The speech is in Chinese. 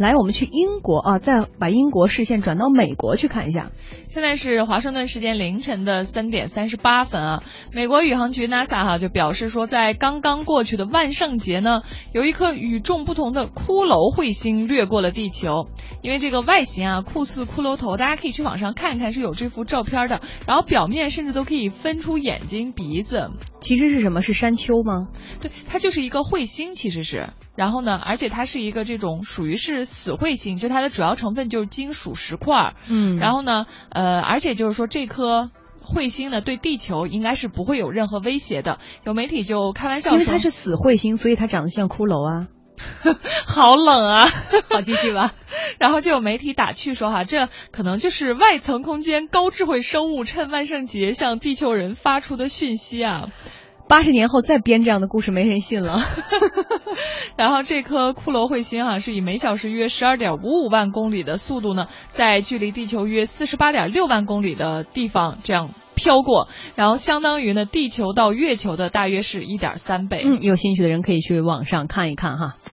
来，我们去英国啊，再把英国视线转到美国去看一下。现在是华盛顿时间凌晨的三点三十八分啊，美国宇航局 NASA 哈就表示说，在刚刚过去的万圣节呢，有一颗与众不同的骷髅彗星掠过了地球。因为这个外形啊，酷似骷髅头，大家可以去网上看一看，是有这幅照片的。然后表面甚至都可以分出眼睛、鼻子。其实是什么？是山丘吗？对，它就是一个彗星，其实是。然后呢，而且它是一个这种属于是死彗星，就它的主要成分就是金属石块。嗯。然后呢，呃，而且就是说这颗彗星呢，对地球应该是不会有任何威胁的。有媒体就开玩笑说，因为它是死彗星，所以它长得像骷髅啊。好冷啊！好，继续吧。然后就有媒体打趣说哈，这可能就是外层空间高智慧生物趁万圣节向地球人发出的讯息啊。八十年后再编这样的故事，没人信了。然后这颗骷髅彗星哈，是以每小时约十二点五五万公里的速度呢，在距离地球约四十八点六万公里的地方这样飘过，然后相当于呢地球到月球的大约是一点三倍。嗯，有兴趣的人可以去网上看一看哈。